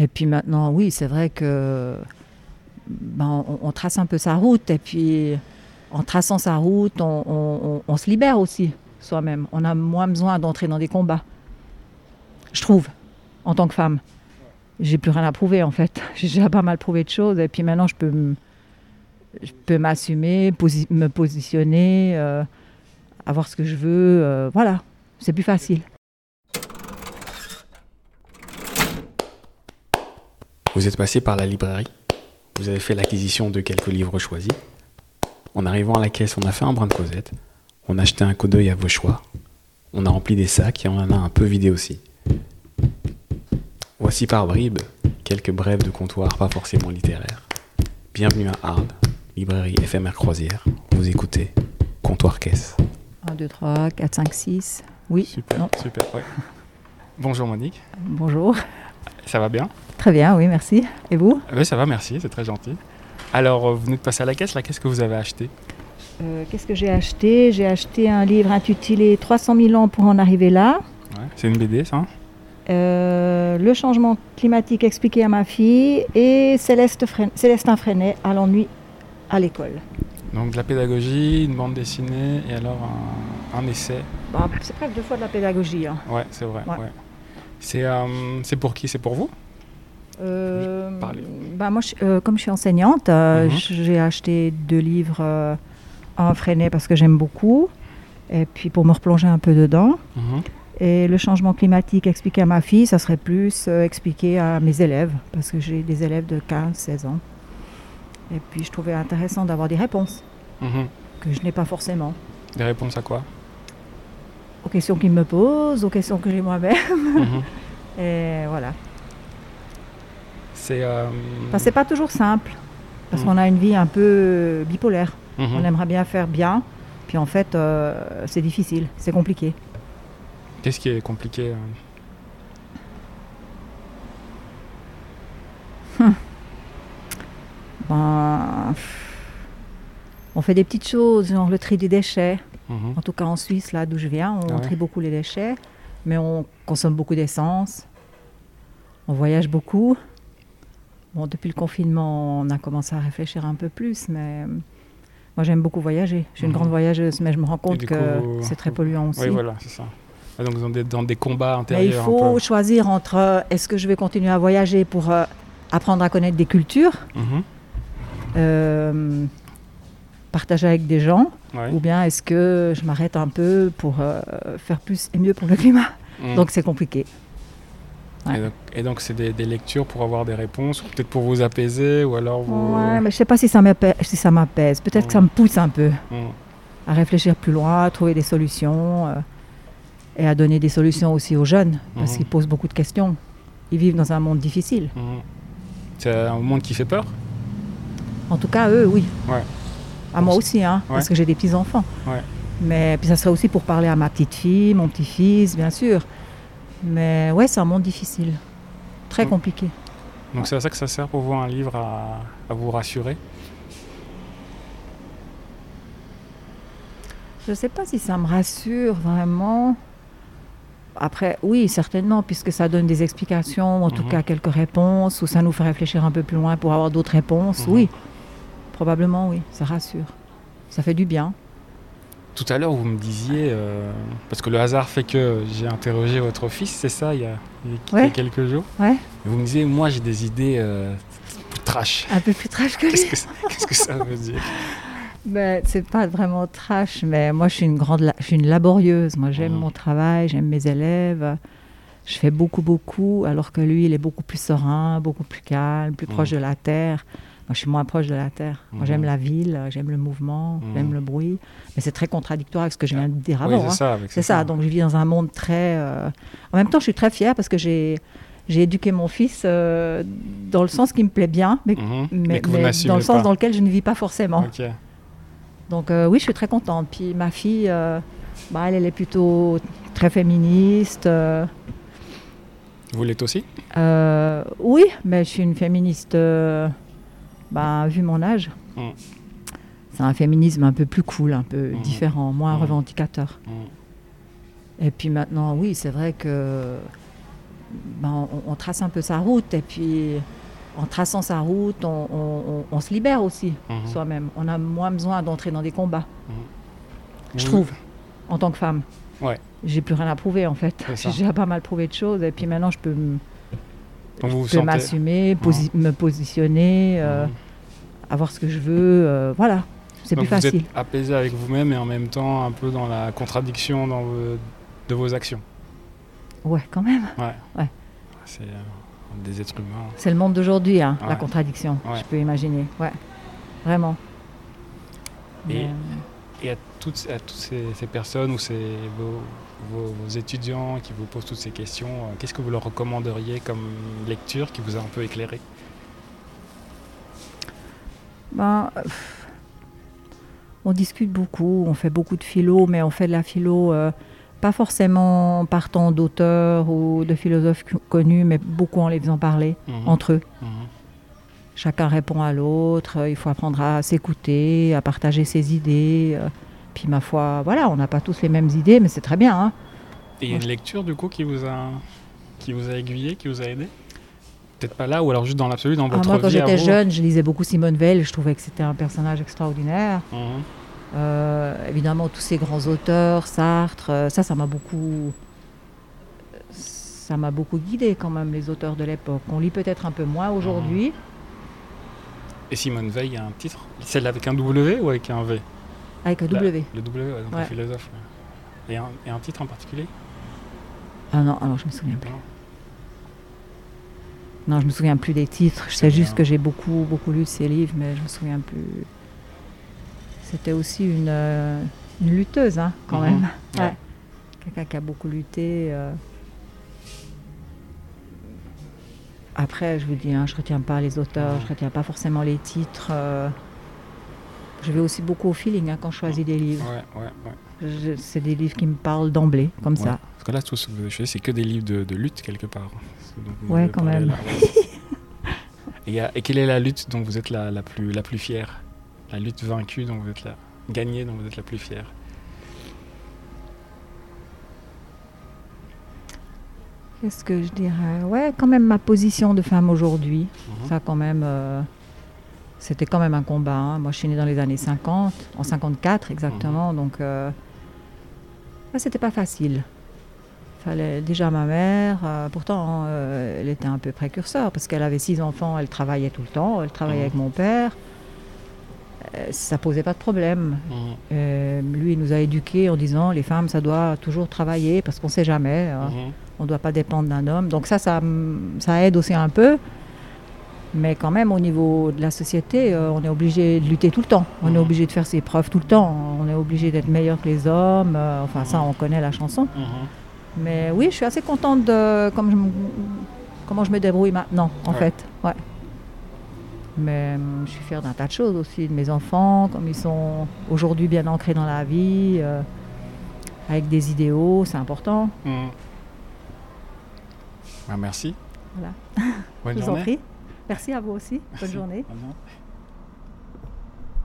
Et puis maintenant, oui, c'est vrai que ben, on, trace un peu sa route. Et puis, en traçant sa route, on, se libère aussi soi-même. On a moins besoin d'entrer dans des combats. Je trouve, en tant que femme. J'ai plus rien à prouver en fait. J'ai déjà pas mal prouvé de choses. Et puis maintenant, je peux je peux m'assumer, me positionner, euh, avoir ce que je veux. euh, voilà, c'est plus facile. Vous êtes passé par la librairie. Vous avez fait l'acquisition de quelques livres choisis. En arrivant à la caisse, on a fait un brin de causette. On a jeté un coup d'œil à vos choix. On a rempli des sacs et on en a un peu vidé aussi. Voici par bribes quelques brèves de comptoir pas forcément littéraires. Bienvenue à Arles, librairie éphémère croisière. Vous écoutez Comptoir Caisse. 1, 2, 3, 4, 5, 6. Oui, non, super, ouais. Bonjour Monique, bonjour. Ça va bien Très bien, oui, merci. Et vous Oui, ça va, merci, c'est très gentil. Alors, euh, vous venez de passer à la caisse, là, qu'est-ce que vous avez acheté Euh, Qu'est-ce que j'ai acheté? J'ai acheté un livre intitulé 300 000 ans pour en arriver là. Ouais, C'est une BD, ça hein? Euh, le changement climatique expliqué à ma fille et Céleste Célestin Freinet à l'ennui à l'école. Donc de la pédagogie, une bande dessinée et alors un, un essai. Bon, c'est presque deux fois de la pédagogie. hein. Ouais, c'est vrai. Ouais. ouais. C'est euh, c'est pour qui? C'est pour vous? Euh, bah, moi, je- euh, comme je suis enseignante, euh, Mhm. j'ai acheté deux livres euh, en Freinet parce que j'aime beaucoup. Et puis pour me replonger un peu dedans. Mhm. Et le changement climatique expliqué à ma fille, ça serait plus euh, expliqué à mes élèves, parce que j'ai des élèves de 15, 16 ans. Et puis je trouvais intéressant d'avoir des réponses Mhm. que je n'ai pas forcément. Des réponses à quoi? Aux questions qu'ils me posent, aux questions que j'ai moi-même. Mhm. Et voilà. C'est. euh, Enfin, c'est pas toujours simple, parce Mhm. qu'on a une vie un peu bipolaire. mhm. On aimerait bien faire bien, puis en fait, euh, c'est difficile, c'est compliqué. Qu'est-ce qui est compliqué euh Ben, pff, on fait des petites choses, genre le tri des déchets. Mhm. En tout cas en Suisse, là d'où je viens, on ouais. trie beaucoup les déchets, mais on consomme beaucoup d'essence, on voyage beaucoup. Bon, depuis le confinement, on a commencé à réfléchir un peu plus, mais euh, moi j'aime beaucoup voyager. Je suis une Mhm. grande voyageuse, mais je me rends compte que c'est très polluant aussi. Oui, voilà, c'est ça. Ah, donc dans des, dans des combats mais intérieurs. il un faut choisir entre euh, est-ce que je vais continuer à voyager pour euh, apprendre à connaître des cultures, Mhm. euh, partager avec des gens, Ouais. ou bien est-ce que je m'arrête un peu pour euh, faire plus et mieux pour le climat. Mhm. Donc c'est compliqué. ouais. Et donc- c'est des, des lectures pour avoir des réponses, ou peut-être pour vous apaiser, ou alors vous. Ouais, mais je sais pas si ça m'apaise. Si ça m'apaise. Peut-être que ça me pousse un peu Mhm. à réfléchir plus loin, à trouver des solutions euh, et à donner des solutions aussi aux jeunes parce qu'ils posent beaucoup de questions. Ils vivent dans un monde difficile. C'est un monde qui fait peur? En tout cas, eux, oui. Ouais. À moi aussi, hein, Ouais. parce que j'ai des petits enfants. Ouais. Mais puis ça serait aussi pour parler à ma petite fille, mon petit fils, bien sûr. Mais ouais, c'est un monde difficile, très compliqué. Donc c'est à ça que ça sert pour vous un livre à, à vous rassurer? Je ne sais pas si ça me rassure vraiment. Après, oui, certainement, puisque ça donne des explications, en tout Mhm. cas quelques réponses, ou ça nous fait réfléchir un peu plus loin pour avoir d'autres réponses. Mhm. Oui, probablement, oui, ça rassure. Ça fait du bien. Tout à l'heure, vous me disiez, euh, parce que le hasard fait que j'ai interrogé votre fils, c'est ça, il y a, il y a- il y a Ouais. quelques jours. Ouais. Et vous me disiez, moi j'ai des idées euh, plus trash. Un peu plus trash que lui. qu'est-ce que ça veut dire? Ben, c'est pas vraiment trash, mais moi, je suis une grande, je suis une laborieuse. Moi, j'aime Mhm. mon travail, j'aime mes élèves. Je fais beaucoup, beaucoup, alors que lui, il est beaucoup plus serein, beaucoup plus calme, plus proche Mhm. de la terre. Moi, je suis moins proche de la terre. Moi, Mhm. j'aime la ville, j'aime le mouvement, Mhm. j'aime le bruit. Mais c'est très contradictoire avec ce que je viens de dire Oui, avant. c'est hein. ça. C'est ça. Donc, je vis dans un monde très. euh, En même temps, je suis très fière parce que j'ai j'ai éduqué mon fils euh, dans le sens qui me plaît bien, mais, Mhm. mais- dans le sens pas. dans lequel je ne vis pas forcément. Donc euh, oui, je suis très contente. Puis ma fille, bah, elle, elle est plutôt très féministe. Vous l'êtes aussi? Oui, mais je suis une féministe, bah, vu mon âge. Mm. C'est un féminisme un peu plus cool, un peu Mm. différent, moins Mm. revendicateur. Mhm. Et puis maintenant, oui, c'est vrai que ben, on, on trace un peu sa route et puis en traçant sa route, on, on- on- on se libère aussi Mhm. soi-même. On a moins besoin d'entrer dans des combats, je Vous- trouve, en tant que femme. Ouais. J'ai plus rien à prouver en fait. J'ai déjà pas mal prouvé de choses et puis maintenant je peux, Donc vous je peux sentez. m'assumer, posi- me positionner, euh, Mhm. avoir ce que je veux. euh, voilà, c'est plus vous facile. êtes apaisé avec vous-même et en même temps un peu dans la contradiction dans vos- de vos actions. Ouais, quand même. Ouais. Ouais. C'est euh, des êtres humains. C'est le monde d'aujourd'hui, hein, Ouais. la contradiction. Ouais. Je peux imaginer. Ouais, vraiment. Et- Mais, Et à toutes, à toutes ces, ces personnes ou ces, vos, vos- vos étudiants qui vous posent toutes ces questions, euh, qu'est-ce que vous leur recommanderiez comme lecture qui vous a un peu éclairé? Ben, on discute beaucoup, on fait beaucoup de philo, mais on fait de la philo euh, pas forcément partant d'auteurs ou de philosophes co- connus, mais beaucoup en les faisant parler Mhm. entre eux. Mhm. Chacun répond à l'autre, euh, il faut apprendre à s'écouter, à partager ses idées. euh, Puis ma foi, voilà, on n'a pas tous les mêmes idées, mais c'est très bien. hein. Et il y a une lecture du coup qui vous a, qui vous a aiguillé, qui vous a aidé? Peut-être pas là, ou alors juste dans l'absolu, dans Ah, votre moi, quand j'étais jeune, je lisais beaucoup Simone Veil, je trouvais que c'était un personnage extraordinaire. Mhm. Euh, évidemment, tous ces grands auteurs, Sartre, ça, ça m'a beaucoup, ça m'a beaucoup guidé quand même les auteurs de l'époque. On lit peut-être un peu moins aujourd'hui. Et Simone Veil, il y a un titre? Celle avec un W ou avec un V? Avec un La- W. Le W, ouais, donc Ouais. le philosophe. ouais. Et un, et un titre en particulier? Ah non, alors je me souviens plus. Non je me souviens plus des titres. Je sais juste bien. que j'ai beaucoup, beaucoup lu de ses livres, mais je me souviens plus. C'était aussi une, euh, une lutteuse, hein, quand Mhm. même. Ouais. Ouais. Quelqu'un qui a beaucoup lutté. euh. Après, je vous dis, hein, je retiens pas les auteurs, je retiens pas forcément les titres. euh. Je vais aussi beaucoup au feeling hein, quand je choisis des livres. Ouais, ouais, ouais. Je- C'est des livres qui me parlent d'emblée, comme ça. Parce que là, tout ce que vous avez choisi, c'est que des livres de, de lutte quelque part. Ouais, quand même. et, quelle est la lutte dont vous êtes la, la, plus, la plus fière? La lutte vaincue dont vous êtes la gagnée dont vous êtes la plus fière? Qu'est-ce que je dirais? Ouais, quand même ma position de femme aujourd'hui. Mhm. Ça, quand même, euh, c'était quand même un combat. hein. Moi, je suis née dans les années 50, en 54 exactement. Donc, euh, c'était pas facile. Fallait déjà ma mère. euh, pourtant, elle était un peu précurseur parce qu'elle avait six enfants. Elle travaillait tout le temps. Elle travaillait Mhm. avec mon père. Ça posait pas de problème. Mhm. Lui, il nous a éduqués en disant les femmes, ça doit toujours travailler parce qu'on sait jamais. hein. Mhm. On ne doit pas dépendre d'un homme. Donc ça, ça, ça aide aussi un peu. Mais quand même, au niveau de la société, euh, on est obligé de lutter tout le temps. On Mhm. est obligé de faire ses preuves tout le temps. On est obligé d'être meilleur que les hommes. Euh, enfin, ça, on connaît la chanson. Mhm. Mais oui, je suis assez contente de comme je me- comment je me débrouille maintenant, en Ouais. fait. Ouais. Mais hum, je suis fière d'un tas de choses aussi, de mes enfants, comme ils sont aujourd'hui bien ancrés dans la vie, euh, avec des idéaux, c'est important. Bah, merci. Voilà. Bonne je vous en journée. prie. Merci à vous aussi. Bonne Merci. journée. Bonne journée.